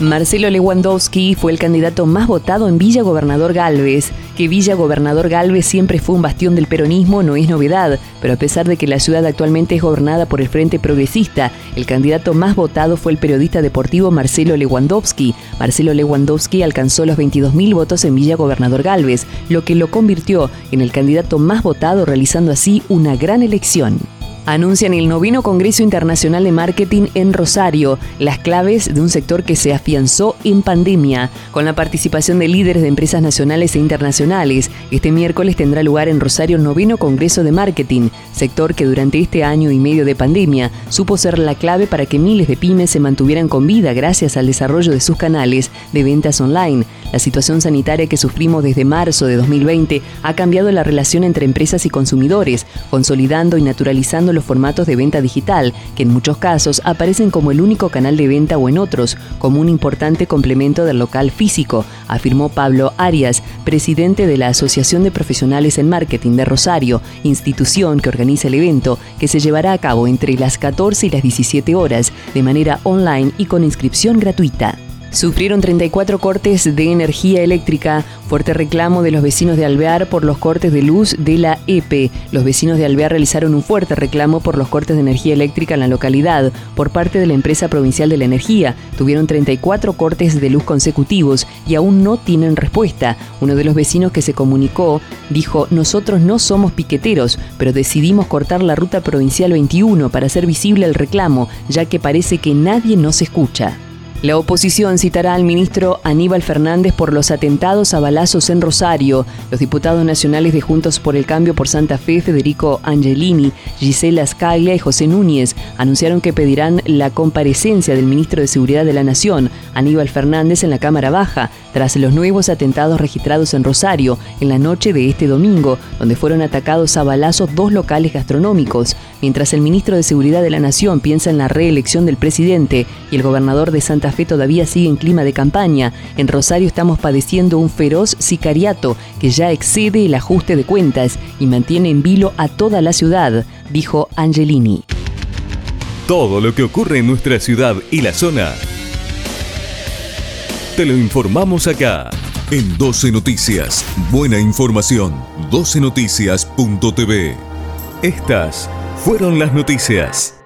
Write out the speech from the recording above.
Marcelo Lewandowski fue el candidato más votado en Villa Gobernador Galvez. Que Villa Gobernador Galvez siempre fue un bastión del peronismo no es novedad, pero a pesar de que la ciudad actualmente es gobernada por el Frente Progresista, el candidato más votado fue el periodista deportivo Marcelo Lewandowski. Marcelo Lewandowski alcanzó los 22.000 votos en Villa Gobernador Galvez, lo que lo convirtió en el candidato más votado realizando así una gran elección anuncian el noveno Congreso Internacional de Marketing en Rosario, las claves de un sector que se afianzó en pandemia, con la participación de líderes de empresas nacionales e internacionales. Este miércoles tendrá lugar en Rosario el noveno Congreso de Marketing, sector que durante este año y medio de pandemia supo ser la clave para que miles de pymes se mantuvieran con vida gracias al desarrollo de sus canales de ventas online. La situación sanitaria que sufrimos desde marzo de 2020 ha cambiado la relación entre empresas y consumidores, consolidando y naturalizando los formatos de venta digital, que en muchos casos aparecen como el único canal de venta o en otros, como un importante complemento del local físico, afirmó Pablo Arias, presidente de la Asociación de Profesionales en Marketing de Rosario, institución que organiza el evento, que se llevará a cabo entre las 14 y las 17 horas, de manera online y con inscripción gratuita. Sufrieron 34 cortes de energía eléctrica, fuerte reclamo de los vecinos de Alvear por los cortes de luz de la EPE. Los vecinos de Alvear realizaron un fuerte reclamo por los cortes de energía eléctrica en la localidad por parte de la empresa provincial de la energía. Tuvieron 34 cortes de luz consecutivos y aún no tienen respuesta. Uno de los vecinos que se comunicó dijo, nosotros no somos piqueteros, pero decidimos cortar la ruta provincial 21 para hacer visible el reclamo, ya que parece que nadie nos escucha. La oposición citará al ministro Aníbal Fernández por los atentados a balazos en Rosario. Los diputados nacionales de Juntos por el Cambio por Santa Fe, Federico Angelini, Gisela Scaglia y José Núñez, anunciaron que pedirán la comparecencia del ministro de Seguridad de la Nación, Aníbal Fernández, en la Cámara Baja, tras los nuevos atentados registrados en Rosario en la noche de este domingo, donde fueron atacados a balazos dos locales gastronómicos. Mientras el ministro de Seguridad de la Nación piensa en la reelección del presidente y el gobernador de Santa Fe todavía sigue en clima de campaña, en Rosario estamos padeciendo un feroz sicariato que ya excede el ajuste de cuentas y mantiene en vilo a toda la ciudad, dijo Angelini. Todo lo que ocurre en nuestra ciudad y la zona, te lo informamos acá. En 12 Noticias, buena información. 12noticias.tv. Estas fueron las noticias.